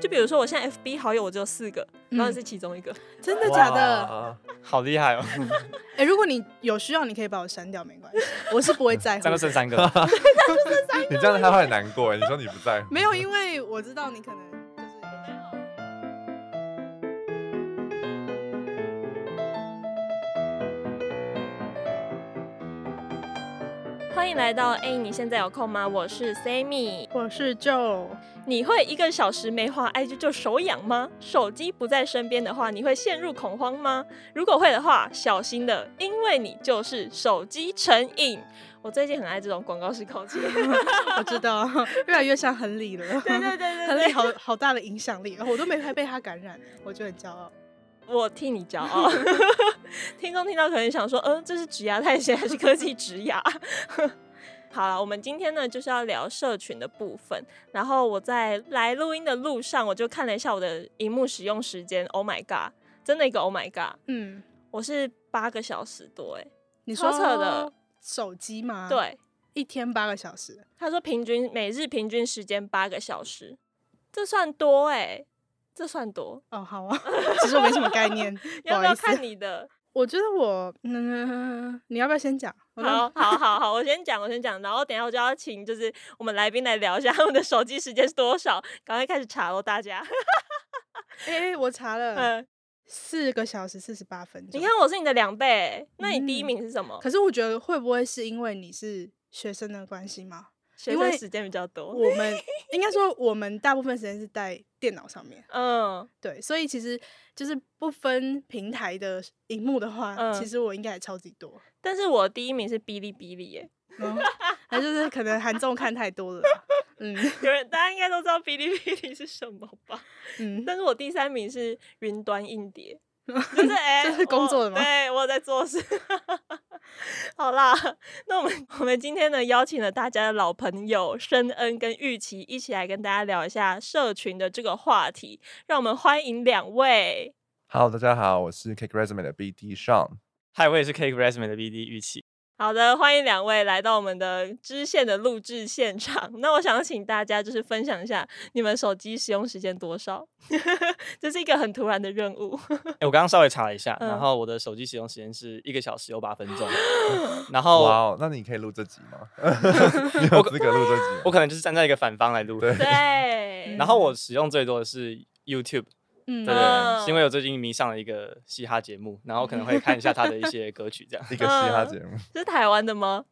就比如说我现在 FB 好友我只有四个，然后你是其中一个，真的假的？好厉害哦！哎，如果你有需要，你可以把我删掉，没关系，我是不会在乎。这样就剩三个，你这样他会很难过。你说你不在乎？没有，因为我知道你可能。欢迎来到哎，你现在有空吗？我是 Sammy，我是 Joe。你会一个小时没滑 IG 就手痒吗？手机不在身边的话，你会陷入恐慌吗？如果会的话，小心的，因为你就是手机成瘾。我最近很爱这种广告式口气，我知道，越来越像亨利了。对对对对，亨利好好大的影响力，我都没太被他感染，我就很骄傲。我替你骄傲。听众听到可能想说，嗯、呃，这是职涯探险还是科技职涯？好了，我们今天呢就是要聊社群的部分。然后我在来录音的路上，我就看了一下我的荧幕使用时间。Oh my god，真的一个 Oh my god。嗯，我是八个小时多哎，你说扯的手机吗？对，一天八个小时。他说平均每日平均时间八个小时，这算多哎。这算多哦，好啊，其实我没什么概念，要不要看你的？我觉得我，嗯，你要不要先讲？好，好，好，好，我先讲，我先讲，然后等一下我就要请就是我们来宾来聊一下他们的手机时间是多少，赶快开始查喽，大家。哎，我查了，嗯，四个小时四十八分钟。你看我是你的两倍，那你第一名是什么？可是我觉得会不会是因为你是学生的关系吗？因为时间比较多，我们 应该说我们大部分时间是在电脑上面。嗯，对，所以其实就是不分平台的荧幕的话，嗯、其实我应该也超级多。但是我第一名是哔哩哔哩耶，那、嗯、就是可能韩综看太多了。嗯，有人大家应该都知道哔哩哔哩是什么吧？嗯，但是我第三名是云端硬碟。就是哎，这是工作的吗？对，我有在做事。好啦，那我们我们今天呢，邀请了大家的老朋友申恩跟玉琪一起来跟大家聊一下社群的这个话题。让我们欢迎两位。Hello，大家好，我是 Cake Resume 的 BD Sean。Hi，我也是 Cake Resume 的 BD 玉琪。好的，欢迎两位来到我们的支线的录制现场。那我想请大家就是分享一下你们手机使用时间多少？这是一个很突然的任务。哎、欸，我刚刚稍微查了一下，嗯、然后我的手机使用时间是一个小时有八分钟。然后，哇哦，那你可以录这集吗？你有资格录这集我可能就是站在一个反方来录。对。然后我使用最多的是 YouTube。嗯，对对，是因为我最近迷上了一个嘻哈节目，然后可能会看一下他的一些歌曲，这样。一个嘻哈节目，是台湾的吗？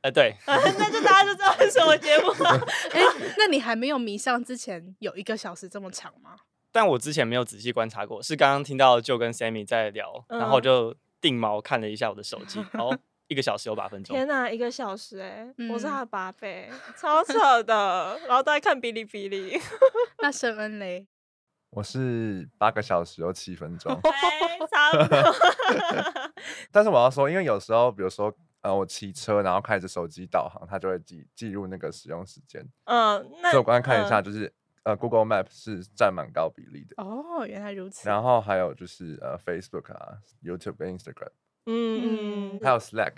哎，对。那就大家就知道是什么节目了。哎，那你还没有迷上之前有一个小时这么长吗？但我之前没有仔细观察过，是刚刚听到就跟 Sammy 在聊，然后就定毛看了一下我的手机，哦，一个小时有八分钟。天哪，一个小时哎，我是他的八倍，超扯的。然后都在看哔哩哔哩。那沈恩嘞？我是八个小时又七分钟，差不多。但是我要说，因为有时候，比如说，呃，我骑车，然后开着手机导航，它就会记记录那个使用时间。嗯，那所以我刚刚看一下，就是、嗯、呃，Google Map 是占蛮高比例的。哦，原来如此。然后还有就是呃，Facebook 啊，YouTube 跟 Instagram。嗯嗯，还有 Slack，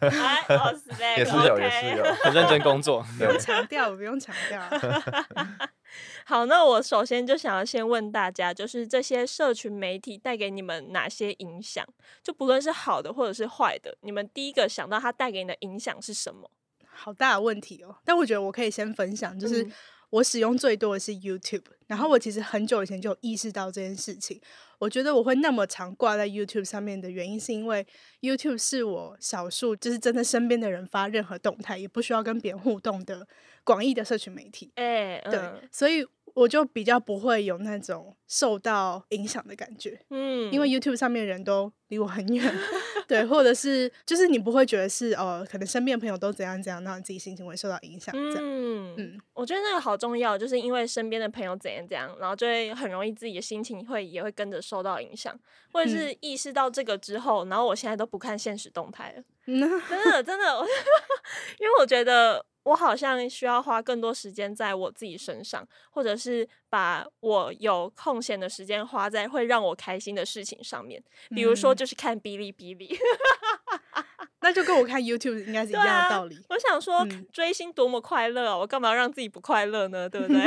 还有 Slack 也是有，也是有，很认真工作。不用强 调，不用强调。好，那我首先就想要先问大家，就是这些社群媒体带给你们哪些影响？就不论是好的或者是坏的，你们第一个想到它带给你的影响是什么？好大的问题哦！但我觉得我可以先分享，就是我使用最多的是 YouTube，然后我其实很久以前就意识到这件事情。我觉得我会那么常挂在 YouTube 上面的原因，是因为 YouTube 是我少数就是真的身边的人发任何动态也不需要跟别人互动的广义的社群媒体。哎，对，所以。我就比较不会有那种受到影响的感觉，嗯，因为 YouTube 上面的人都离我很远，对，或者是就是你不会觉得是哦，可能身边的朋友都怎样怎样，让你自己心情会受到影响，这样，嗯嗯，我觉得那个好重要，就是因为身边的朋友怎样怎样，然后就会很容易自己的心情会也会跟着受到影响，或者是意识到这个之后，然后我现在都不看现实动态了，嗯、真的真的，因为我觉得。我好像需要花更多时间在我自己身上，或者是把我有空闲的时间花在会让我开心的事情上面，比如说就是看哔哩哔哩。那就跟我看 YouTube 应该是一样的道理。啊、我想说，追星多么快乐啊！我干嘛要让自己不快乐呢？对不对？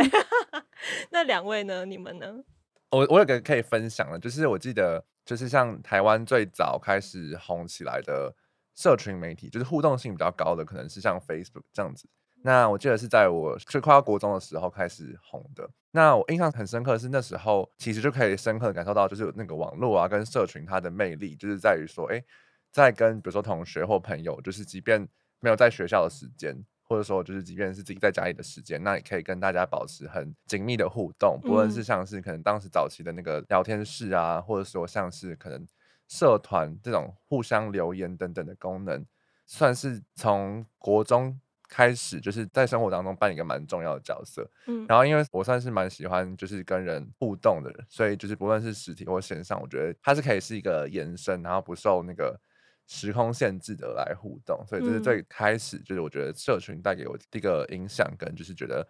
那两位呢？你们呢？我我有个可以分享的，就是我记得，就是像台湾最早开始红起来的社群媒体，就是互动性比较高的，可能是像 Facebook 这样子。那我记得是在我最快要国中的时候开始红的。那我印象很深刻的是那时候，其实就可以深刻的感受到，就是那个网络啊跟社群它的魅力，就是在于说，哎，在跟比如说同学或朋友，就是即便没有在学校的时间，或者说就是即便是自己在家里的时间，那也可以跟大家保持很紧密的互动，不论是像是可能当时早期的那个聊天室啊，或者说像是可能社团这种互相留言等等的功能，算是从国中。开始就是在生活当中扮演一个蛮重要的角色，嗯，然后因为我算是蛮喜欢就是跟人互动的人，所以就是不论是实体或线上，我觉得它是可以是一个延伸，然后不受那个时空限制的来互动，所以这是最开始就是我觉得社群带给我一个影响跟就是觉得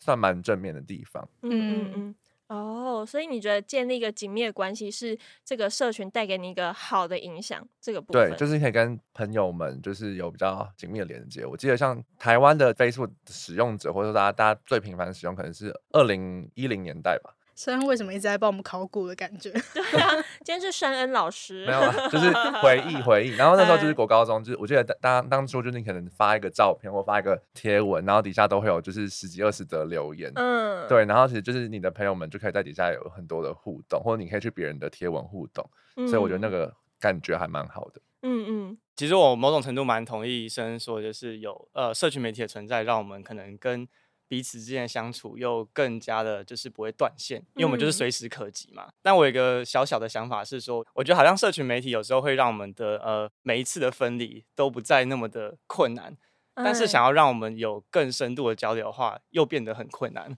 算蛮正面的地方，嗯嗯。嗯。哦，oh, 所以你觉得建立一个紧密的关系是这个社群带给你一个好的影响？这个部分对，就是可以跟朋友们就是有比较紧密的连接。我记得像台湾的 Facebook 使用者，或者说大家大家最频繁的使用，可能是二零一零年代吧。申恩为什么一直在帮我们考古的感觉？对啊，今天是申恩老师。没有，就是回忆回忆。然后那时候就是国高中，就是我记得当当初就是你可能发一个照片或发一个贴文，然后底下都会有就是十几二十则留言。嗯，对。然后其实就是你的朋友们就可以在底下有很多的互动，或者你可以去别人的贴文互动。嗯，所以我觉得那个感觉还蛮好的。嗯嗯，其实我某种程度蛮同意申恩说，就是有呃社群媒体的存在，让我们可能跟。彼此之间的相处又更加的，就是不会断线，因为我们就是随时可及嘛。嗯、但我有一个小小的想法是说，我觉得好像社群媒体有时候会让我们的呃每一次的分离都不再那么的困难，但是想要让我们有更深度的交流的话，又变得很困难。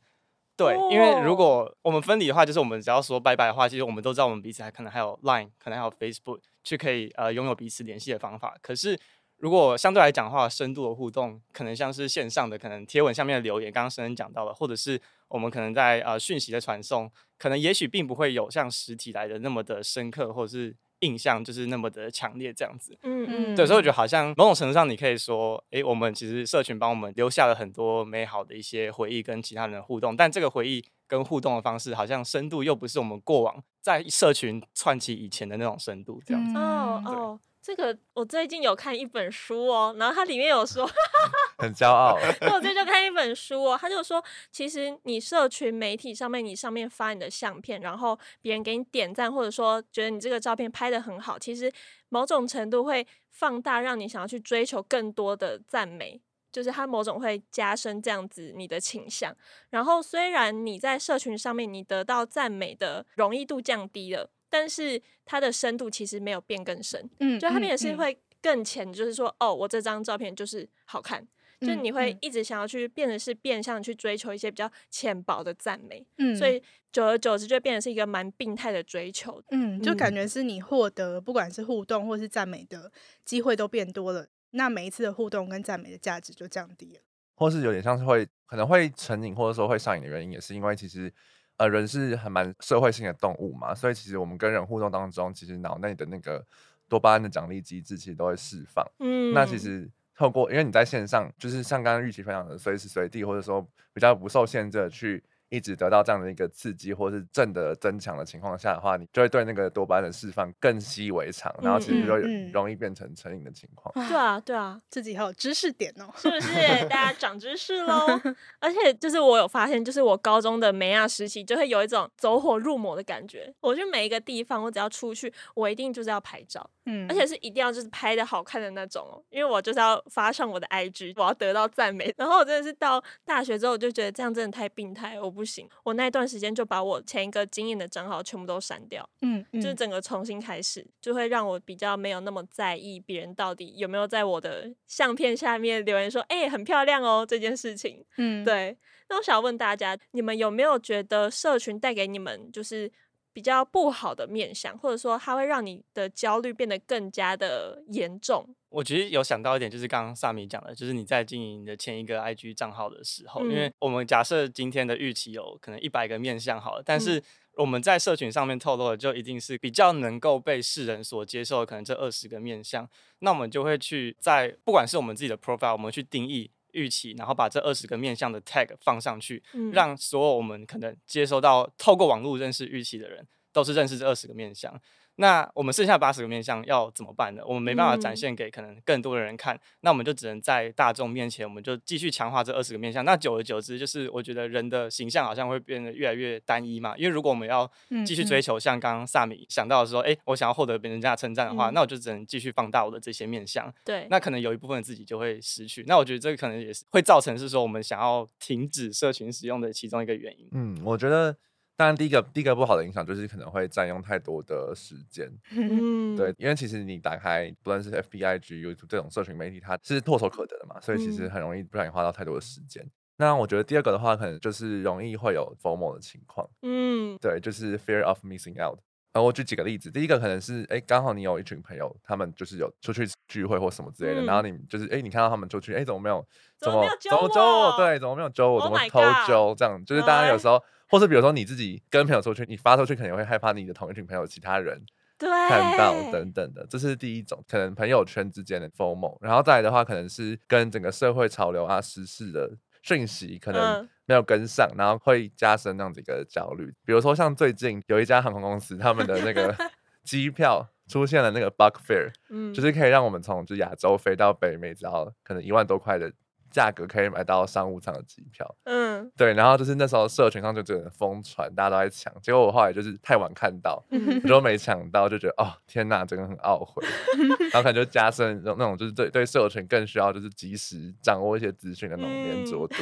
对，因为如果我们分离的话，就是我们只要说拜拜的话，其实我们都知道我们彼此还可能还有 Line，可能还有 Facebook 去可以呃拥有彼此联系的方法，可是。如果相对来讲的话，深度的互动可能像是线上的，可能贴文下面的留言，刚刚深深讲到了，或者是我们可能在呃讯息的传送，可能也许并不会有像实体来的那么的深刻，或者是印象就是那么的强烈这样子。嗯嗯，对，所以我觉得好像某种程度上，你可以说，诶、欸，我们其实社群帮我们留下了很多美好的一些回忆跟其他人的互动，但这个回忆跟互动的方式，好像深度又不是我们过往在社群串起以前的那种深度这样子。哦哦。Oh, oh. 这个我最近有看一本书哦，然后它里面有说，很骄傲。我最近就看一本书哦，他就说，其实你社群媒体上面，你上面发你的相片，然后别人给你点赞，或者说觉得你这个照片拍的很好，其实某种程度会放大，让你想要去追求更多的赞美，就是它某种会加深这样子你的倾向。然后虽然你在社群上面你得到赞美的容易度降低了。但是它的深度其实没有变更深，嗯，就它变的是会更浅，嗯、就是说，哦，我这张照片就是好看，嗯、就你会一直想要去变得是变相去追求一些比较浅薄的赞美，嗯，所以久而久之就变得是一个蛮病态的追求，嗯，就感觉是你获得不管是互动或是赞美的机会都变多了，那每一次的互动跟赞美的价值就降低了，或是有点像是会可能会成瘾或者说会上瘾的原因，也是因为其实。呃，人是很蛮社会性的动物嘛，所以其实我们跟人互动当中，其实脑内的那个多巴胺的奖励机制其实都会释放。嗯，那其实透过，因为你在线上，就是像刚刚玉琪分享的，随时随地或者说比较不受限制的去。一直得到这样的一个刺激，或是正的增强的情况下的话，你就会对那个多巴胺的释放更习以为常，然后其实就容易变成成瘾的情况。嗯嗯嗯。对啊，对啊，自己还有知识点哦，是不是？大家长知识喽！而且就是我有发现，就是我高中的美亚时期，就会有一种走火入魔的感觉。我去每一个地方，我只要出去，我一定就是要拍照，嗯，而且是一定要就是拍的好看的那种哦，因为我就是要发上我的 IG，我要得到赞美。然后我真的是到大学之后，我就觉得这样真的太病态，我不行，我那。段时间就把我前一个经验的账号全部都删掉，嗯，嗯，就是整个重新开始，就会让我比较没有那么在意别人到底有没有在我的相片下面留言说，哎、欸，很漂亮哦这件事情，嗯，对。那我想问大家，你们有没有觉得社群带给你们就是比较不好的面相，或者说它会让你的焦虑变得更加的严重。我其实有想到一点，就是刚刚萨米讲的，就是你在经营你的前一个 IG 账号的时候，嗯、因为我们假设今天的预期有可能一百个面相好了，但是我们在社群上面透露的就一定是比较能够被世人所接受的，可能这二十个面相，那我们就会去在不管是我们自己的 profile，我们去定义。预期，然后把这二十个面向的 tag 放上去，嗯、让所有我们可能接收到透过网络认识预期的人，都是认识这二十个面向。那我们剩下八十个面相要怎么办呢？我们没办法展现给可能更多的人看，嗯、那我们就只能在大众面前，我们就继续强化这二十个面相。那久而久之，就是我觉得人的形象好像会变得越来越单一嘛。因为如果我们要继续追求，像刚刚萨米想到的说，哎、嗯，我想要获得别人家称赞的话，嗯、那我就只能继续放大我的这些面相。对，那可能有一部分自己就会失去。那我觉得这个可能也是会造成是说我们想要停止社群使用的其中一个原因。嗯，我觉得。当然，第一个第一个不好的影响就是可能会占用太多的时间。嗯，对，因为其实你打开不论是 FB、IG、YouTube 这种社群媒体，它是唾手可得的嘛，所以其实很容易不小心花到太多的时间。嗯、那我觉得第二个的话，可能就是容易会有 FOMO 的情况。嗯，对，就是 Fear of Missing Out。然后我举几个例子，第一个可能是，哎，刚好你有一群朋友，他们就是有出去聚会或什么之类的，嗯、然后你就是，哎，你看到他们出去，哎，怎么没有？怎么怎么揪我？对，怎么没有揪我？怎么偷揪？这样，就是大家有时候。或是比如说你自己跟朋友出去，你发出去肯定会害怕你的同一群朋友其他人看到等等的，这是第一种可能朋友圈之间的 FOMO。然后再来的话，可能是跟整个社会潮流啊、时事的讯息可能没有跟上，然后会加深那样子一个焦虑。比如说像最近有一家航空公司，他们的那个 机票出现了那个 bug fare，嗯，就是可以让我们从就亚洲飞到北美，只要可能一万多块的。价格可以买到商务舱的机票，嗯，对，然后就是那时候社群上就真的疯传，大家都在抢，结果我后来就是太晚看到，嗯、我就没抢到，就觉得哦天呐，真的很懊悔，然后可能就加深那种就是对对社群更需要就是及时掌握一些资讯的那种黏着度，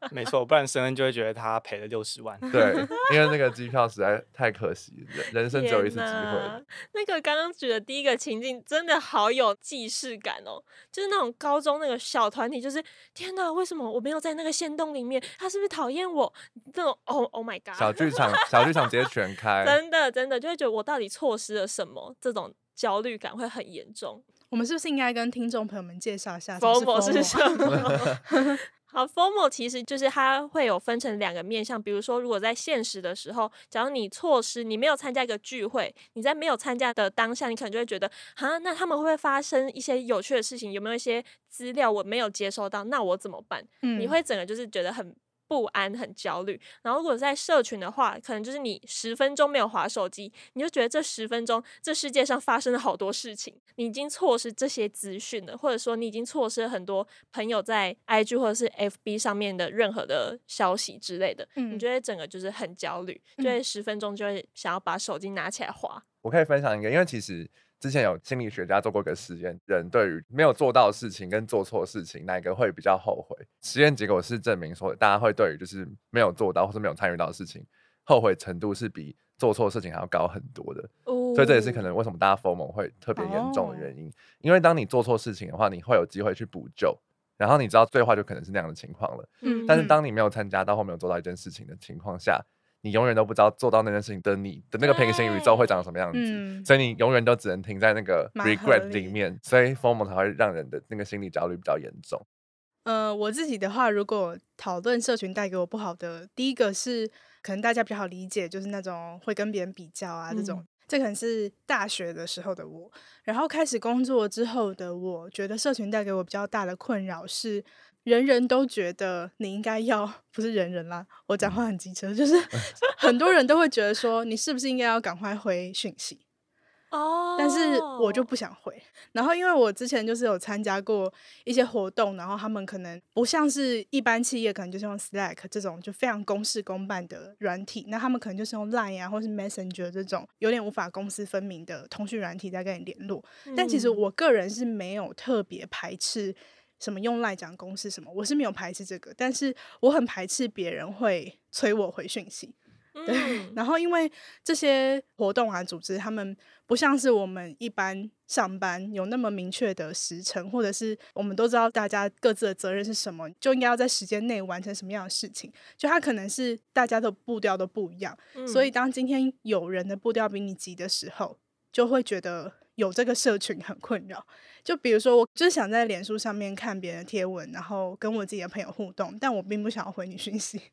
嗯、没错，不然申恩就会觉得他赔了六十万，对，因为那个机票实在太可惜，人人生只有一次机会。那个刚刚举的第一个情境真的好有既视感哦，就是那种高中那个小团体，就是。天哪，为什么我没有在那个限动里面？他是不是讨厌我？这种，Oh Oh my God！小剧场，小剧场直接全开，真的真的就会觉得我到底错失了什么？这种焦虑感会很严重。我们是不是应该跟听众朋友们介绍一下 FOMO 是什么？好，formal 其实就是它会有分成两个面向，比如说，如果在现实的时候，假如你错失，你没有参加一个聚会，你在没有参加的当下，你可能就会觉得，啊，那他们会不会发生一些有趣的事情？有没有一些资料我没有接收到？那我怎么办？嗯，你会整个就是觉得很。不安，很焦虑。然后，如果在社群的话，可能就是你十分钟没有划手机，你就觉得这十分钟这世界上发生了好多事情，你已经错失这些资讯了，或者说你已经错失了很多朋友在 IG 或者是 FB 上面的任何的消息之类的，嗯，你觉得整个就是很焦虑，就会十分钟就会想要把手机拿起来划。我可以分享一个，因为其实。之前有心理学家做过一个实验，人对于没有做到的事情跟做错事情，哪个会比较后悔？实验结果是证明说，大家会对于就是没有做到或是没有参与到的事情，后悔程度是比做错事情还要高很多的。哦，所以这也是可能为什么大家 FOMO 会特别严重的原因。因为当你做错事情的话，你会有机会去补救，然后你知道最坏就可能是那样的情况了。嗯，但是当你没有参加到或没有做到一件事情的情况下，你永远都不知道做到那件事情的你的那个平行宇宙会长什么样子，嗯、所以你永远都只能停在那个 regret 里面，所以 formal 才会让人的那个心理焦虑比较严重。呃，我自己的话，如果讨论社群带给我不好的，第一个是可能大家比较好理解，就是那种会跟别人比较啊，这种，嗯、这可能是大学的时候的我，然后开始工作之后的我，觉得社群带给我比较大的困扰是。人人都觉得你应该要，不是人人啦，我讲话很机车，就是 很多人都会觉得说，你是不是应该要赶快回讯息哦？但是我就不想回。然后因为我之前就是有参加过一些活动，然后他们可能不像是一般企业，可能就是用 Slack 这种就非常公事公办的软体，那他们可能就是用 Line 啊，或是 Messenger 这种有点无法公私分明的通讯软体在跟你联络。但其实我个人是没有特别排斥。什么用赖讲公式什么，我是没有排斥这个，但是我很排斥别人会催我回讯息，对，然后因为这些活动啊，组织他们不像是我们一般上班有那么明确的时程，或者是我们都知道大家各自的责任是什么，就应该要在时间内完成什么样的事情。就他可能是大家的步调都不一样，嗯、所以当今天有人的步调比你急的时候，就会觉得。有这个社群很困扰，就比如说，我就是想在脸书上面看别人的贴文，然后跟我自己的朋友互动，但我并不想要回你讯息。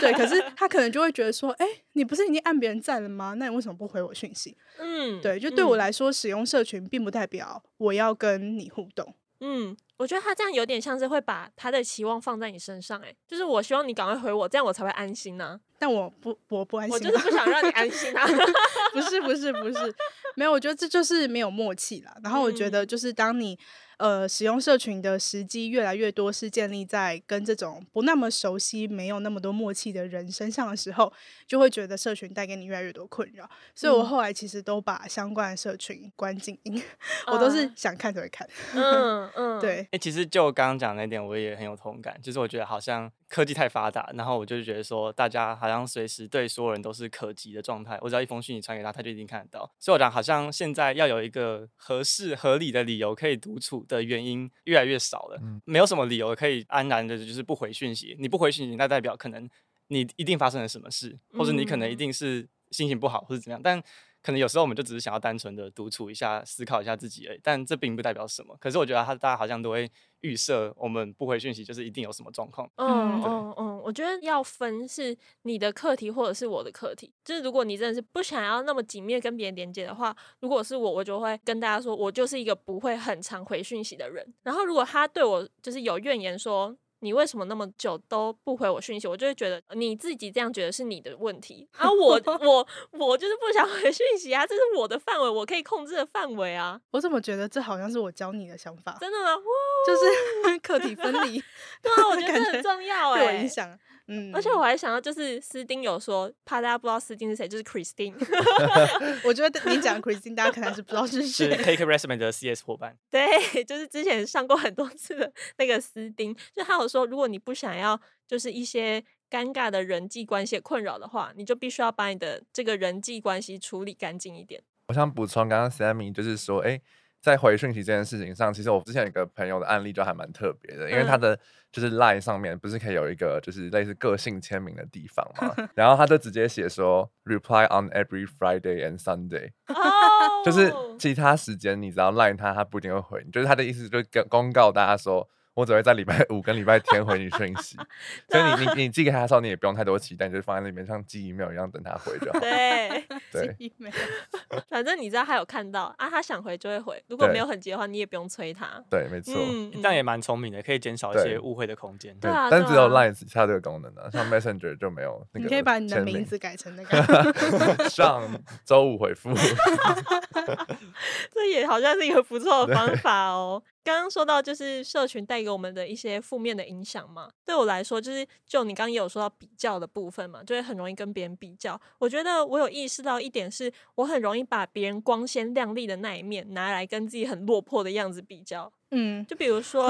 对，可是他可能就会觉得说，哎、欸，你不是已经按别人赞了吗？那你为什么不回我讯息？嗯，对，就对我来说，使用社群并不代表我要跟你互动。嗯，我觉得他这样有点像是会把他的期望放在你身上，哎，就是我希望你赶快回我，这样我才会安心呢、啊。但我不，我不安心、啊，我就是不想让你安心啊。不是，不是，不是，没有，我觉得这就是没有默契啦。然后我觉得就是当你。呃，使用社群的时机越来越多是建立在跟这种不那么熟悉、没有那么多默契的人身上的时候，就会觉得社群带给你越来越多困扰。所以我后来其实都把相关的社群关静音，嗯、我都是想看就会看。嗯嗯，对。哎、欸，其实就刚刚讲那点，我也很有同感。就是我觉得好像科技太发达，然后我就觉得说，大家好像随时对所有人都是可及的状态。我只要一封信你传给他，他就一定看得到。所以我讲，好像现在要有一个合适、合理的理由可以独处的原因越来越少了，嗯、没有什么理由可以安然的，就是不回讯息。你不回讯息，那代表可能你一定发生了什么事，或者你可能一定是心情不好，或者怎么样。但可能有时候我们就只是想要单纯的独处一下，思考一下自己而已。但这并不代表什么。可是我觉得他大家好像都会预设，我们不回讯息就是一定有什么状况。嗯嗯嗯，我觉得要分是你的课题或者是我的课题。就是如果你真的是不想要那么紧密跟别人连接的话，如果是我，我就会跟大家说，我就是一个不会很常回讯息的人。然后如果他对我就是有怨言说。你为什么那么久都不回我讯息？我就会觉得你自己这样觉得是你的问题啊！我 我我就是不想回讯息啊！这是我的范围，我可以控制的范围啊！我怎么觉得这好像是我教你的想法？真的吗？就是 课题分离。对啊，我觉得这很重要哎、欸。对我影响。嗯，而且我还想到，就是斯丁有说，怕大家不知道斯丁是谁，就是 Christine。我觉得你讲 Christine，大家可能是不知道是谁。是 Take Resume 的 CS 伙伴。对，就是之前上过很多次的那个斯丁，就他有说，如果你不想要就是一些尴尬的人际关系困扰的话，你就必须要把你的这个人际关系处理干净一点。我想补充，刚刚 Sammy 就是说，哎、欸。在回讯息这件事情上，其实我之前有一个朋友的案例就还蛮特别的，因为他的就是 Line 上面不是可以有一个就是类似个性签名的地方嘛，然后他就直接写说 Reply on every Friday and Sunday，就是其他时间你只要 Line 他，他不一定会回你，就是他的意思就是公告大家说。我只会在礼拜 五跟礼拜天回你讯息，所以你你你寄给他的时候，你也不用太多期待，你就放在那边像寄 email 一样等他回就好。对 对，反正你知道他有看到啊，他想回就会回，如果没有很急的话，你也不用催他。对，没错，嗯、这样也蛮聪明的，可以减少一些误会的空间。对，但只有 Line 它这个功能呢、啊，像 Messenger 就没有 那个。你可以把你的名字改成那个 上周五回复。这也好像是一个不错的方法哦。刚刚说到就是社群带给我们的一些负面的影响嘛，对我来说就是就你刚刚也有说到比较的部分嘛，就会很容易跟别人比较。我觉得我有意识到一点是，我很容易把别人光鲜亮丽的那一面拿来跟自己很落魄的样子比较。嗯，就比如说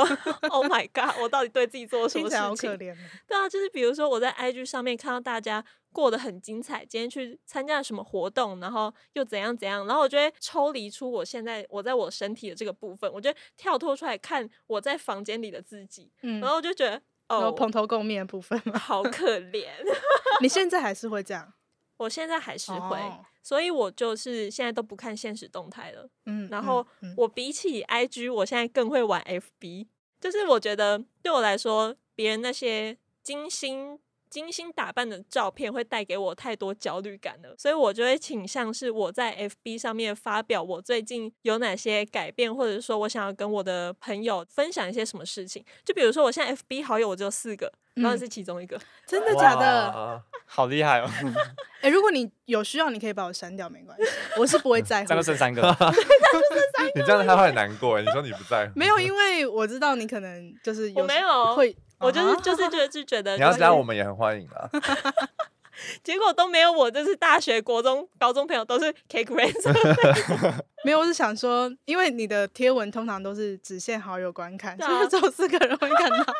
，Oh my God，我到底对自己做了什么事情？好可怜。对啊，就是比如说我在 IG 上面看到大家过得很精彩，今天去参加了什么活动，然后又怎样怎样，然后我就会抽离出我现在我在我身体的这个部分，我就跳脱出来看我在房间里的自己，嗯，然后我就觉得哦，蓬头垢面的部分嘛，好可 怜。你现在还是会这样？我现在还是会。哦所以我就是现在都不看现实动态了，嗯，然后我比起 IG，我现在更会玩 FB，就是我觉得对我来说，别人那些精心精心打扮的照片会带给我太多焦虑感了，所以我就会倾向是我在 FB 上面发表我最近有哪些改变，或者说我想要跟我的朋友分享一些什么事情，就比如说我现在 FB 好友我只有四个。然后是其中一个，真的假的？好厉害哦！哎，如果你有需要，你可以把我删掉，没关系，我是不会在乎。这样就剩三个，你这样他会很难过。你说你不在乎，没有，因为我知道你可能就是我没有会，我就是就是觉得就觉得你要加我们也很欢迎啊。结果都没有，我就是大学、国中、高中朋友都是 cake friends。没有，我是想说，因为你的贴文通常都是只限好友观看，所以只有四个人会看到。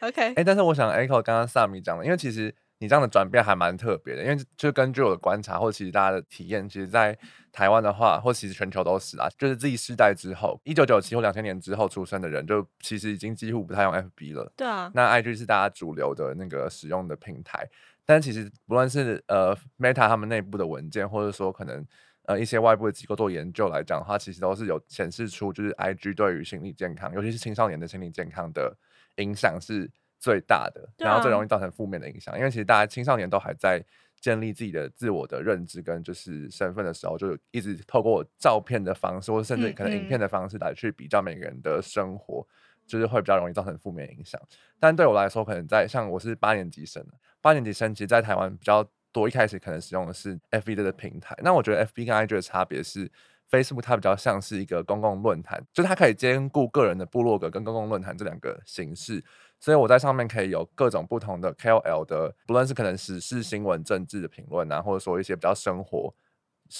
OK，哎、欸，但是我想 echo 刚刚萨米讲的，因为其实你这样的转变还蛮特别的，因为就根据我的观察，或其实大家的体验，其实，在台湾的话，或其实全球都是啊，就是 Z 世代之后，一九九七或两千年之后出生的人，就其实已经几乎不太用 FB 了。对啊，那 IG 是大家主流的那个使用的平台，但其实不论是呃 Meta 他们内部的文件，或者说可能呃一些外部的机构做研究来讲的话，其实都是有显示出，就是 IG 对于心理健康，尤其是青少年的心理健康的影响是。最大的，然后最容易造成负面的影响，啊、因为其实大家青少年都还在建立自己的自我的认知跟就是身份的时候，就一直透过照片的方式，或者甚至可能影片的方式来去比较每个人的生活，嗯嗯就是会比较容易造成负面影响。但对我来说，可能在像我是八年级生，八年级生其实，在台湾比较多，一开始可能使用的是 FB 的平台。那我觉得 FB 跟 IG 的差别是，Facebook 它比较像是一个公共论坛，就是它可以兼顾个人的部落格跟公共论坛这两个形式。所以我在上面可以有各种不同的 KOL 的，不论是可能时事新闻、政治的评论啊，或者说一些比较生活、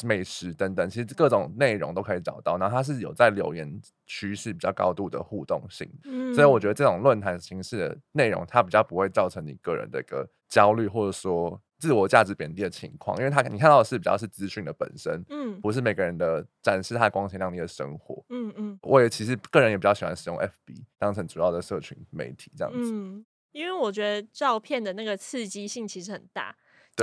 美食等等，其实各种内容都可以找到。然后它是有在留言区是比较高度的互动性，嗯，所以我觉得这种论坛形式的内容，它比较不会造成你个人的一个焦虑，或者说。自我价值贬低的情况，因为他你看到的是比较是资讯的本身，嗯，不是每个人的展示他光鲜亮丽的生活，嗯嗯。我也其实个人也比较喜欢使用 FB 当成主要的社群媒体这样子，嗯，因为我觉得照片的那个刺激性其实很大，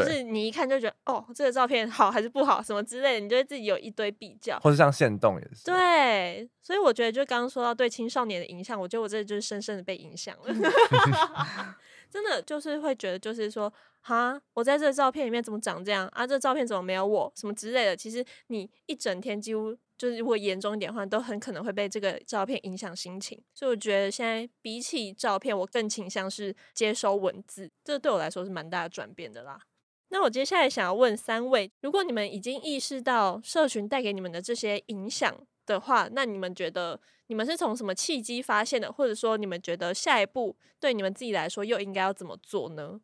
就是你一看就觉得哦，这个照片好还是不好什么之类的，你就会自己有一堆比较，或者像线动也是，对，所以我觉得就刚刚说到对青少年的影响，我觉得我这就是深深的被影响了，真的就是会觉得就是说。哈，我在这个照片里面怎么长这样啊？这个照片怎么没有我？什么之类的？其实你一整天几乎就是，如果严重一点的话，都很可能会被这个照片影响心情。所以我觉得现在比起照片，我更倾向是接收文字，这对我来说是蛮大的转变的啦。那我接下来想要问三位，如果你们已经意识到社群带给你们的这些影响的话，那你们觉得你们是从什么契机发现的？或者说你们觉得下一步对你们自己来说又应该要怎么做呢？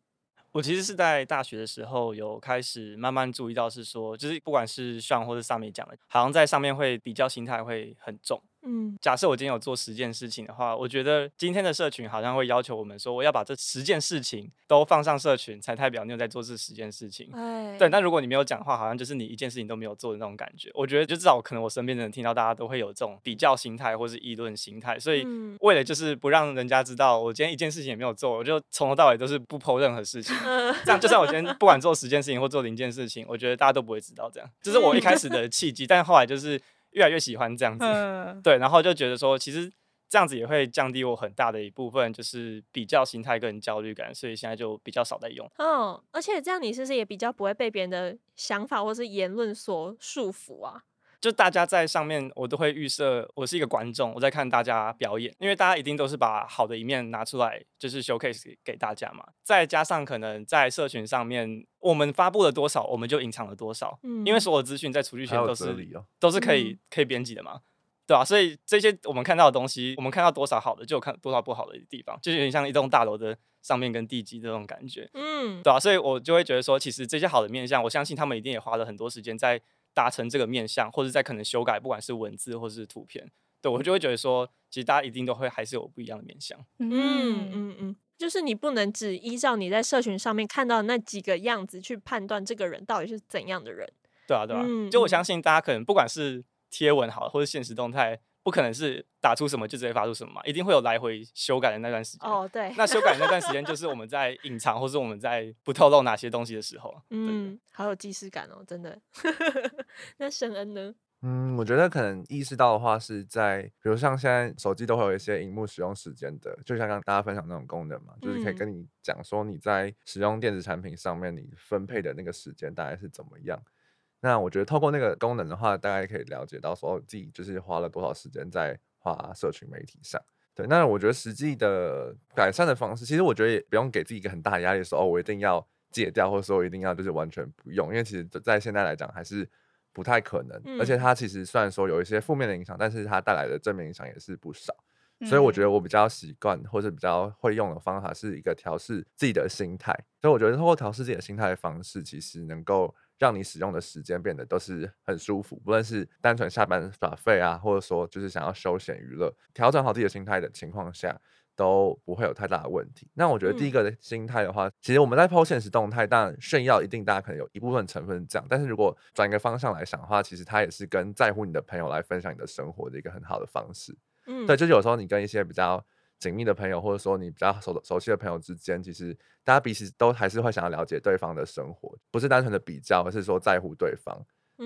我其实是在大学的时候有开始慢慢注意到，是说，就是不管是上或者上面讲的，好像在上面会比较心态会很重。嗯，假设我今天有做十件事情的话，我觉得今天的社群好像会要求我们说，我要把这十件事情都放上社群，才代表你有在做这十件事情。哎，对。那如果你没有讲话，好像就是你一件事情都没有做的那种感觉。我觉得，就至少可能我身边的人听到，大家都会有这种比较心态或是议论心态。所以，为了就是不让人家知道我今天一件事情也没有做，我就从头到尾都是不 po 任何事情。这样，就算我今天不管做十件事情或做零件事情，我觉得大家都不会知道。这样，这是我一开始的契机。但后来就是。越来越喜欢这样子，嗯、对，然后就觉得说，其实这样子也会降低我很大的一部分，就是比较心态跟焦虑感，所以现在就比较少在用。嗯，而且这样你是不是也比较不会被别人的想法或是言论所束缚啊？就大家在上面，我都会预设我是一个观众，我在看大家表演，因为大家一定都是把好的一面拿出来，就是 showcase 给大家嘛。再加上可能在社群上面，我们发布了多少，我们就隐藏了多少，嗯，因为所有资讯在出去前都是、哦、都是可以可以编辑的嘛，对吧、啊？所以这些我们看到的东西，我们看到多少好的，就有看多少不好的地方，就有点像一栋大楼的上面跟地基这种感觉，嗯，对吧、啊？所以我就会觉得说，其实这些好的面相，我相信他们一定也花了很多时间在。达成这个面向，或者在可能修改，不管是文字或是图片，对，我就会觉得说，其实大家一定都会还是有不一样的面向。嗯嗯嗯，就是你不能只依照你在社群上面看到的那几个样子去判断这个人到底是怎样的人。对啊对啊，嗯、就我相信大家可能不管是贴文好，或者现实动态。不可能是打出什么就直接发出什么嘛，一定会有来回修改的那段时间。哦，对。那修改的那段时间就 是我们在隐藏，或是我们在不透露哪些东西的时候。嗯，好有既视感哦，真的。那申恩呢？嗯，我觉得可能意识到的话是在，比如像现在手机都会有一些荧幕使用时间的，就像刚刚大家分享那种功能嘛，就是可以跟你讲说你在使用电子产品上面你分配的那个时间大概是怎么样。那我觉得透过那个功能的话，大家可以了解到说自己就是花了多少时间在花社群媒体上。对，那我觉得实际的改善的方式，其实我觉得也不用给自己一个很大的压力说哦，我一定要戒掉，或者说我一定要就是完全不用，因为其实在现在来讲还是不太可能。嗯、而且它其实虽然说有一些负面的影响，但是它带来的正面影响也是不少。嗯、所以我觉得我比较习惯或者比较会用的方法是一个调试自己的心态。所以我觉得通过调试自己的心态的方式，其实能够。让你使用的时间变得都是很舒服，不论是单纯下班耍废啊，或者说就是想要休闲娱乐，调整好自己的心态的情况下，都不会有太大的问题。那我觉得第一个的心态的话，嗯、其实我们在 PO 限时动态，当然炫耀一定大家可能有一部分成分这样，但是如果转一个方向来想的话，其实它也是跟在乎你的朋友来分享你的生活的一个很好的方式。嗯，对，就是有时候你跟一些比较紧密的朋友，或者说你比较熟熟悉的朋友之间，其实大家彼此都还是会想要了解对方的生活，不是单纯的比较，而是说在乎对方。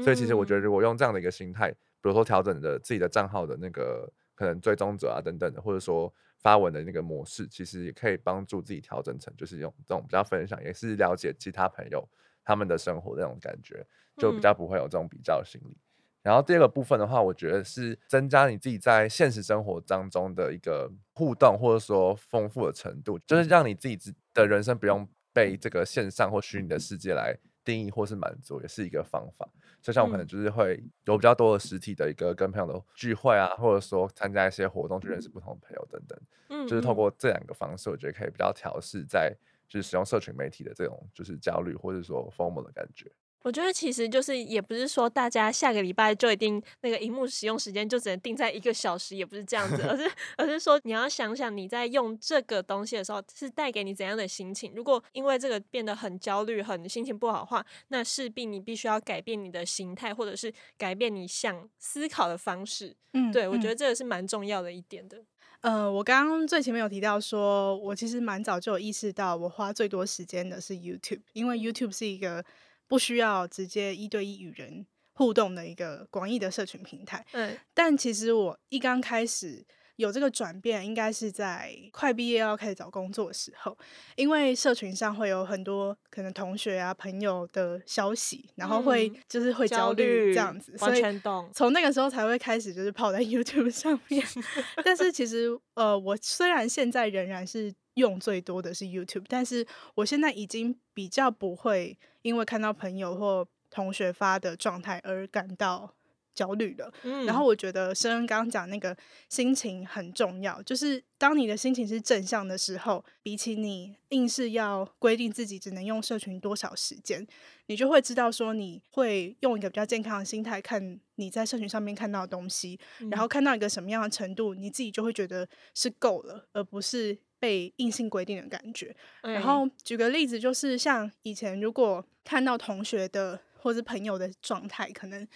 所以其实我觉得，如果用这样的一个心态，比如说调整的自己的账号的那个可能追踪者啊等等的，或者说。发文的那个模式，其实也可以帮助自己调整成，就是用这种比较分享，也是了解其他朋友他们的生活那种感觉，就比较不会有这种比较心理。嗯、然后第二个部分的话，我觉得是增加你自己在现实生活当中的一个互动，或者说丰富的程度，就是让你自己的人生不用被这个线上或虚拟的世界来定义或是满足，也是一个方法。就像我可能就是会有比较多的实体的一个跟朋友的聚会啊，或者说参加一些活动去认识不同的朋友等等，嗯，就是透过这两个方式，我觉得可以比较调试在就是使用社群媒体的这种就是焦虑或者说 FOMO 的感觉。我觉得其实就是也不是说大家下个礼拜就一定那个荧幕使用时间就只能定在一个小时，也不是这样子，而是而是说你要想想你在用这个东西的时候是带给你怎样的心情。如果因为这个变得很焦虑、很心情不好的话，那势必你必须要改变你的形态，或者是改变你想思考的方式。嗯，对，我觉得这个是蛮重要的一点的。呃，我刚刚最前面有提到说，我其实蛮早就有意识到，我花最多时间的是 YouTube，因为 YouTube 是一个。不需要直接一对一与人互动的一个广义的社群平台。嗯，但其实我一刚开始有这个转变，应该是在快毕业要开始找工作的时候，因为社群上会有很多可能同学啊朋友的消息，然后会就是会焦虑这样子，完全懂。从那个时候才会开始就是泡在 YouTube 上面。但是其实呃，我虽然现在仍然是。用最多的是 YouTube，但是我现在已经比较不会因为看到朋友或同学发的状态而感到焦虑了。嗯，然后我觉得申恩刚刚讲那个心情很重要，就是当你的心情是正向的时候，比起你硬是要规定自己只能用社群多少时间，你就会知道说你会用一个比较健康的心态看你在社群上面看到的东西，嗯，然后看到一个什么样的程度，你自己就会觉得是够了，而不是。被硬性规定的感觉，然后举个例子，就是像以前如果看到同学的或是朋友的状态，可能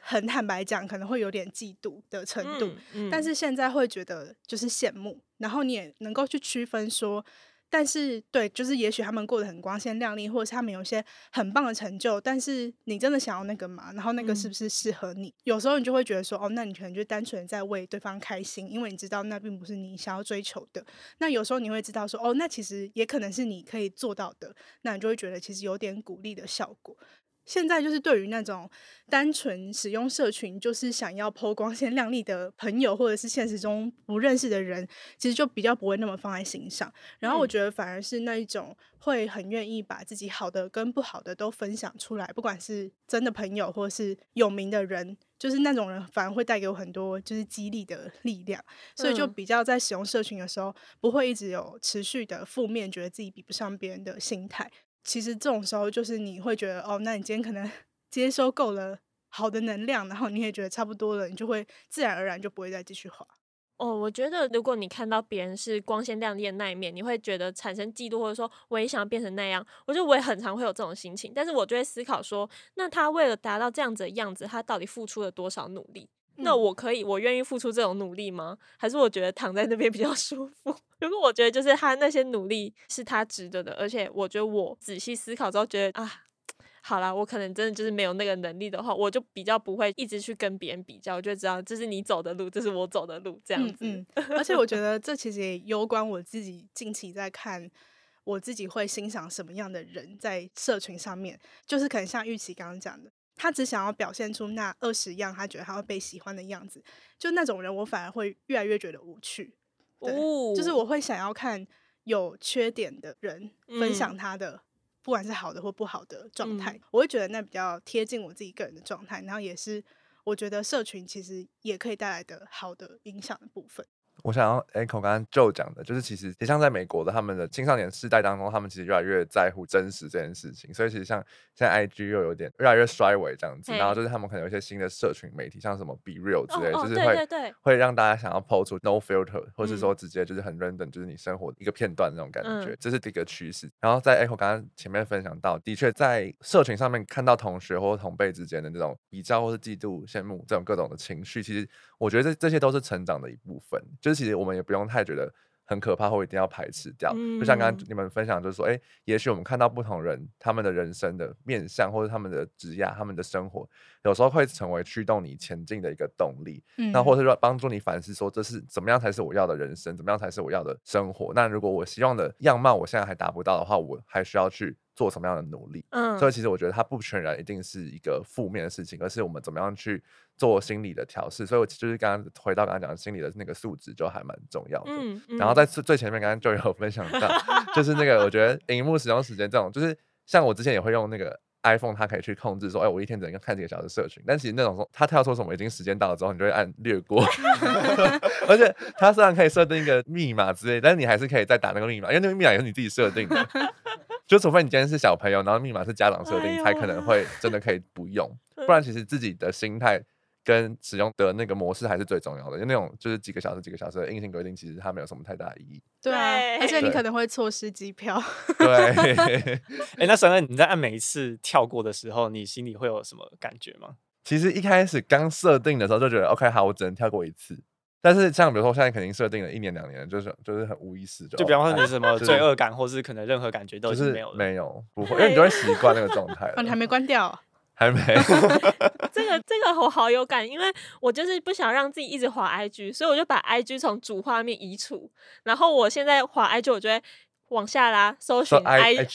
很坦白讲，可能会有点嫉妒的程度，嗯嗯，但是现在会觉得就是羡慕，然后你也能够去区分说。但是，对，就是也许他们过得很光鲜亮丽，或者是他们有一些很棒的成就，但是你真的想要那个吗？然后那个是不是适合你？嗯、有时候你就会觉得说，哦，那你可能就单纯在为对方开心，因为你知道那并不是你想要追求的。那有时候你会知道说，哦，那其实也可能是你可以做到的，那你就会觉得其实有点鼓励的效果。现在就是对于那种单纯使用社群，就是想要 po 光鲜亮丽的朋友，或者是现实中不认识的人，其实就比较不会那么放在心上。然后我觉得反而是那一种会很愿意把自己好的跟不好的都分享出来，不管是真的朋友或是有名的人，就是那种人反而会带给我很多就是激励的力量。所以就比较在使用社群的时候，不会一直有持续的负面，觉得自己比不上别人的心态。其实这种时候，就是你会觉得哦，那你今天可能接收够了好的能量，然后你也觉得差不多了，你就会自然而然就不会再继续滑。哦，我觉得如果你看到别人是光鲜亮丽的那一面，你会觉得产生嫉妒，或者说我也想要变成那样。我觉得我也很常会有这种心情，但是我就会思考说，那他为了达到这样子的样子，他到底付出了多少努力？那我可以，我愿意付出这种努力吗？还是我觉得躺在那边比较 舒服？如果我觉得就是他那些努力是他值得的，而且我觉得我仔细思考之后觉得啊，好啦，我可能真的就是没有那个能力的话，我就比较不会一直去跟别人比较，我就知道这是你走的路，这是我走的路，这样子。嗯 嗯。而且我觉得这其实也攸关我自己近期在看我自己会欣赏什么样的人在社群上面，就是可能像玉琪刚刚讲的。他只想要表现出那二十样他觉得他会被喜欢的样子，就那种人，我反而会越来越觉得无趣。对，哦、就是我会想要看有缺点的人分享他的，嗯、不管是好的或不好的状态，嗯、我会觉得那比较贴近我自己个人的状态，然后也是我觉得社群其实也可以带来的好的影响的部分。我想要 echo 刚刚 Joe 讲的，就是其实，其实像在美国的他们的青少年世代当中，他们其实越来越在乎真实这件事情。所以其实像现在 IG 又有点越来越衰微这样子，然后就是他们可能有一些新的社群媒体，像什么 Be Real 之类，就是会对会让大家想要 po 出 No Filter，或是说直接就是很 random，就是你生活一个片段那种感觉，这是第一个趋势。然后在 echo 刚刚前面分享到，的确在社群上面看到同学或同辈之间的这种比较或是嫉妒、羡慕这种各种的情绪，其实我觉得这这些都是成长的一部分，就是。其实我们也不用太觉得很可怕或一定要排斥掉，嗯、就像刚刚你们分享，就是说，哎，也许我们看到不同人他们的人生的面向，或者他们的职业、他们的生活，有时候会成为驱动你前进的一个动力，嗯、那或者说帮助你反思，说这是怎么样才是我要的人生，怎么样才是我要的生活。那如果我希望的样貌我现在还达不到的话，我还需要去做什么样的努力？嗯，所以其实我觉得它不全然一定是一个负面的事情，而是我们怎么样去做心理的调试。所以我就是刚刚回到刚刚讲的心理的那个素质就还蛮重要的。嗯嗯、然后在最最前面刚刚就有分享到，就是那个我觉得荧幕使用时间这种，就是像我之前也会用那个 iPhone，它可以去控制说，哎，我一天只能看几个小时社群。但其实那种说它跳出什么已经时间到了之后，你就会按略过。而且它虽然可以设定一个密码之类，但是你还是可以再打那个密码，因为那个密码也是你自己设定的。就除非你今天是小朋友，然后密码是家长设定，才可能会 真的可以不用，不然其实自己的心态跟使用的那个模式还是最重要的。就那种就是几个小时、几个小时的硬性规定，其实它没有什么太大的意义。对，而且你可能会错失机票。对。哎，那沈恩，你在按每一次跳过的时候，你心里会有什么感觉吗？其实一开始刚设定的时候就觉得，OK，好，我只能跳过一次。但是像比如说，我现在肯定设定了一年两年，就是就是很无意识，就就比方说你什么罪恶感，或是可能任何感觉都是没有没有不会，因为你就会习惯那个状态。你还没关掉？还没。这个这个我好有感，因为我就是不想让自己一直滑 IG，所以我就把 IG 从主画面移除，然后我现在滑 IG，我觉得。往下拉，搜寻 I 对，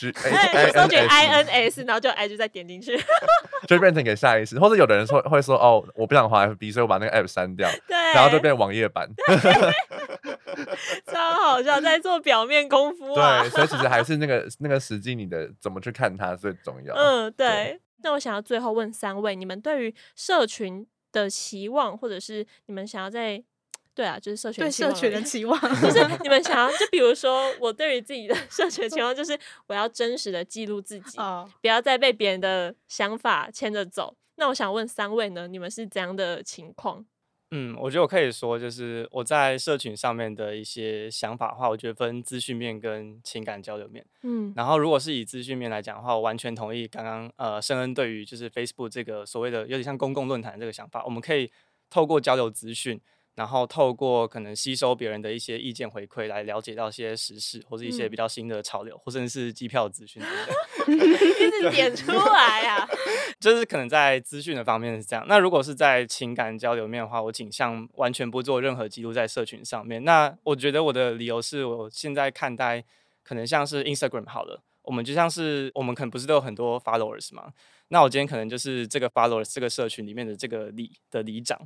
搜寻 I N S，然后就 I G 再点进去，就变成给下意识，或者有的人说会说哦，我不想滑 F B，所以我把那个 App 删掉，对，然后就变网页版，超好笑，在做表面功夫啊，对，所以其实还是那个那个实际你的怎么去看它最重要，嗯，对。对那我想要最后问三位，你们对于社群的期望，或者是你们想要在对啊，就是社群对社群的期望，就是 你们想要，就比如说我对于自己的 社群期望，就是我要真实的记录自己，不要再被别人的想法牵着走。那我想问三位呢，你们是怎样的情况？嗯，我觉得我可以说，就是我在社群上面的一些想法的话，我觉得分资讯面跟情感交流面。嗯，然后如果是以资讯面来讲的话，我完全同意刚刚呃圣恩对于就是 Facebook 这个所谓的有点像公共论坛这个想法，我们可以透过交流资讯。然后透过可能吸收别人的一些意见回馈，来了解到一些时事，或者一些比较新的潮流，嗯、或者是机票资讯等等。一直点出来啊！就是可能在资讯的方面是这样。那如果是在情感交流面的话，我倾向完全不做任何记录在社群上面。那我觉得我的理由是我现在看待可能像是 Instagram 好了，我们就像是我们可能不是都有很多 followers 吗？那我今天可能就是这个 followers 这个社群里面的这个里的里长。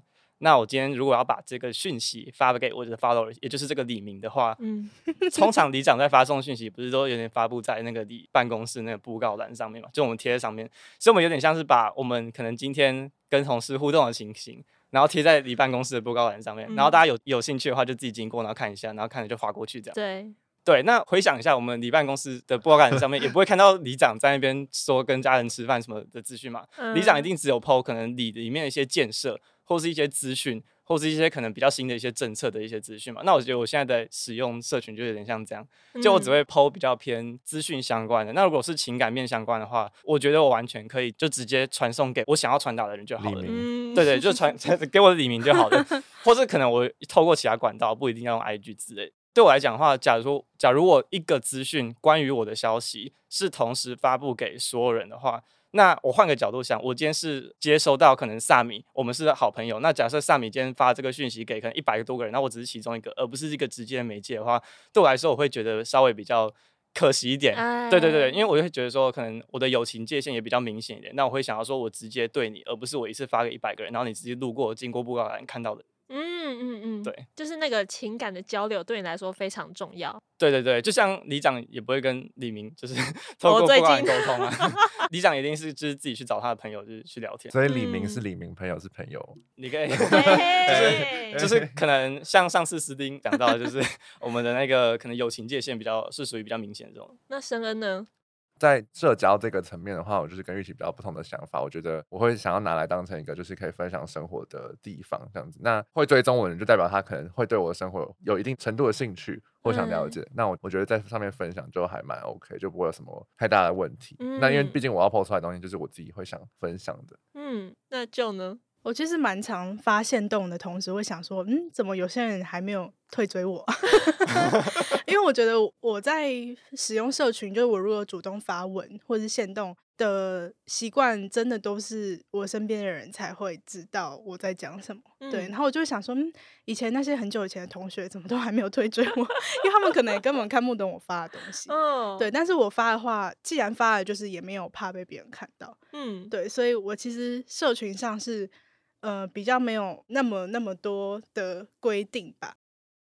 那我今天如果要把这个讯息发给我的 follower，也就是这个李明的话，嗯 通常里长在发送讯息，不是都有点发布在那个里办公室那个布告栏上面嘛？就我们贴在上面，所以我们有点像是把我们可能今天跟同事互动的情形，然后贴在里办公室的布告栏上面，然后大家有有兴趣的话就自己经过，然后看一下，然后看了就划过去这样。对对，那回想一下，我们里办公室的布告栏上面也不会看到里长在那边说跟家人吃饭什么的资讯嘛？里长一定只有 po 可能里里面的一些建设。或是一些资讯，或是一些可能比较新的一些政策的一些资讯嘛。那我觉得我现在的使用社群就有点像这样，就我只会 po 比较偏资讯相关的。嗯、那如果是情感面相关的话，我觉得我完全可以就直接传送给我想要传达的人就好了。明对，对对，就 传 给我的李明就好了。或是可能我透过其他管道，不一定要用 IG 之类。对我来讲的话，假如说假如我一个资讯关于我的消息是同时发布给所有人的话。那我换个角度想，我今天是接收到可能萨米，我们是好朋友。那假设萨米今天发这个讯息给可能一百个多个人，那我只是其中一个，而不是一个直接的媒介的话，对我来说我会觉得稍微比较可惜一点。哎、对对对，因为我会觉得说，可能我的友情界限也比较明显一点。那我会想要说，我直接对你，而不是我一次发给一百个人，然后你直接路过经过布告栏看到的。嗯。嗯嗯嗯，对，就是那个情感的交流对你来说非常重要。对对对，就像里长也不会跟李明就是 透过不管沟通啊，里长一定是就是自己去找他的朋友就是去聊天。所以李明是李明，朋友是朋友。你可以 就是就是可能像上次斯丁讲到，就是我们的那个可能友情界限比较是属于比较明显的这种。那申恩呢？在社交这个层面的话，我就是跟玉琪比较不同的想法。我觉得我会想要拿来当成一个就是可以分享生活的地方，这样子。那会追踪我的人，就代表他可能会对我的生活有一定程度的兴趣或想了解。嗯、那我我觉得在上面分享就还蛮 OK，就不会有什么太大的问题。嗯、那因为毕竟我要 PO 出来的东西，就是我自己会想分享的。嗯，那就呢？我其实蛮常发现动的同时，会想说，嗯，怎么有些人还没有退追我？因为我觉得我在使用社群，就是我如果主动发文或是限动的习惯，真的都是我身边的人才会知道我在讲什么。嗯、对，然后我就会想说，嗯，以前那些很久以前的同学怎么都还没有退追我？因为他们可能也根本看不懂我发的东西。哦，对，但是我发的话，既然发了，就是也没有怕被别人看到。嗯，对，所以我其实社群上是。呃，比较没有那么那么多的规定吧。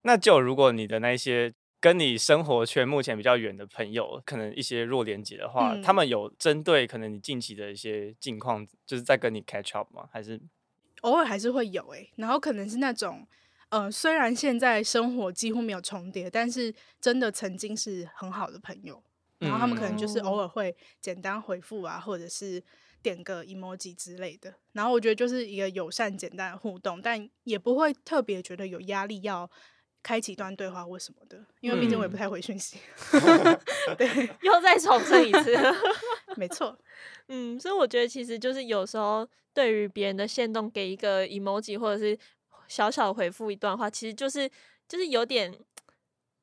那就如果你的那些跟你生活圈目前比较远的朋友，可能一些弱连接的话，嗯、他们有针对可能你近期的一些近况，就是在跟你 catch up 吗？还是偶尔还是会有诶、欸，然后可能是那种，呃，虽然现在生活几乎没有重叠，但是真的曾经是很好的朋友，然后他们可能就是偶尔会简单回复啊，或者是。点个 emoji 之类的，然后我觉得就是一个友善简单的互动，但也不会特别觉得有压力要开启一段对话或什么的，因为毕竟我也不太回讯息。嗯、对，又再重申一次，没错。嗯，所以我觉得其实就是有时候对于别人的限动给一个 emoji 或者是小小回复一段话，其实就是就是有点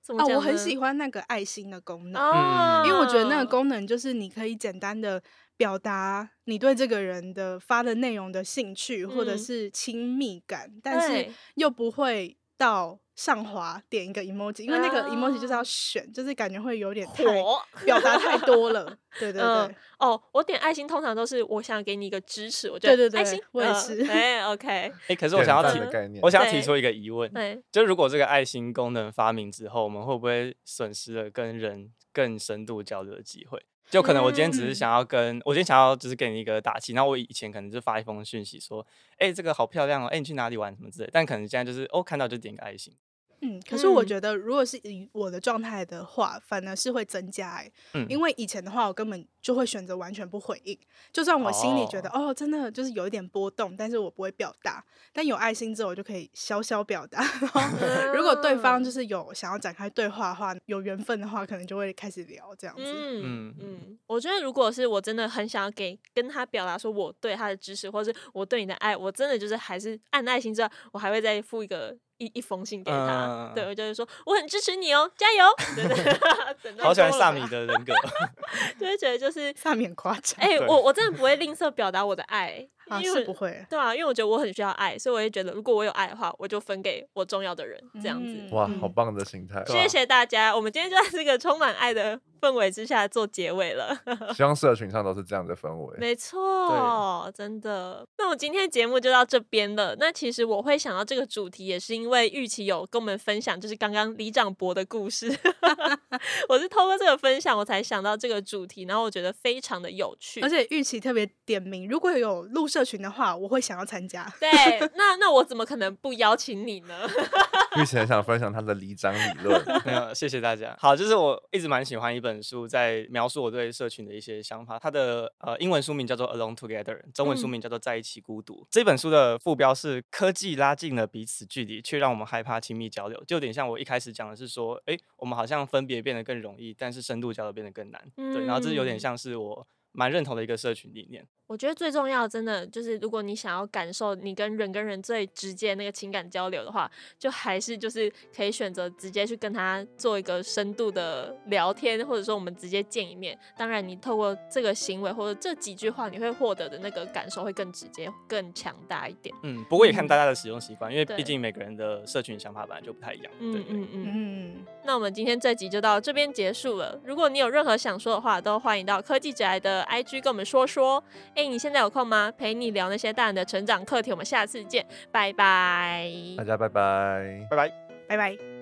怎么讲、哦、我很喜欢那个爱心的功能，嗯、因为我觉得那个功能就是你可以简单的。表达你对这个人的发的内容的兴趣或者是亲密感，嗯、但是又不会到上滑点一个 emoji，因为那个 emoji 就是要选，啊、就是感觉会有点太火表达太多了。对对对、嗯，哦，我点爱心通常都是我想给你一个支持，我觉得对对对，爱心我也是。哎、呃、，OK，哎、欸，可是我想要提我想要提出一个疑问，对，就如果这个爱心功能发明之后，我们会不会损失了跟人更深度交流的机会？就可能我今天只是想要跟、嗯、我今天想要就是给你一个打气，然后我以前可能就发一封讯息说，哎、欸，这个好漂亮哦，哎、欸，你去哪里玩什么之类，但可能现在就是哦，看到就点个爱心。嗯，可是我觉得，如果是以我的状态的话，反而是会增加哎、欸，嗯，因为以前的话，我根本就会选择完全不回应，就算我心里觉得哦，哦，真的就是有一点波动，但是我不会表达。但有爱心之后，我就可以小小表达。然后如果对方就是有想要展开对话的话，有缘分的话，可能就会开始聊这样子。嗯嗯嗯，我觉得如果是我真的很想要给跟他表达说我对他的支持，或是我对你的爱，我真的就是还是按爱心之后，我还会再付一个。一一封信给他，uh, 对，我就是说我很支持你哦，加油！对对 对，好喜欢萨米的人格，就会觉得就是 萨米很夸张。哎、欸，我我真的不会吝啬表达我的爱。啊，是不会，对啊，因为我觉得我很需要爱，所以我也觉得如果我有爱的话，我就分给我重要的人，这样子。嗯、哇，好棒的心态！谢谢大家，我们今天就在这个充满爱的氛围之下做结尾了。希望社群上都是这样的氛围。没错，真的。那我今天节目就到这边了。那其实我会想到这个主题，也是因为玉琪有跟我们分享，就是刚刚李长博的故事。我是透过这个分享，我才想到这个主题，然后我觉得非常的有趣。而且玉琪特别点名，如果有录。社群的话，我会想要参加。对，那那我怎么可能不邀请你呢？玉琪很想分享他的里长理论。没有，谢谢大家。好，就是我一直蛮喜欢一本书，在描述我对社群的一些想法。它的呃英文书名叫做《Alone Together》，中文书名叫做《在一起孤独》。嗯、这本书的副标是“科技拉近了彼此距离，却让我们害怕亲密交流”，就有点像我一开始讲的是说，哎，我们好像分别变得更容易，但是深度交流变得更难。嗯、对，然后这有点像是我蛮认同的一个社群理念。我觉得最重要，真的就是，如果你想要感受你跟人跟人最直接那个情感交流的话，就还是就是可以选择直接去跟他做一个深度的聊天，或者说我们直接见一面。当然，你透过这个行为或者这几句话，你会获得的那个感受会更直接、更强大一点。嗯，不过也看大家的使用习惯，嗯、因为毕竟每个人的社群想法本来就不太一样。嗯嗯嗯嗯。那我们今天这集就到这边结束了。如果你有任何想说的话，都欢迎到科技宅的 IG 跟我们说说。哎，你现在有空吗？陪你聊那些大人的成长课题。我们下次见，拜拜。大家拜拜，拜拜，拜拜。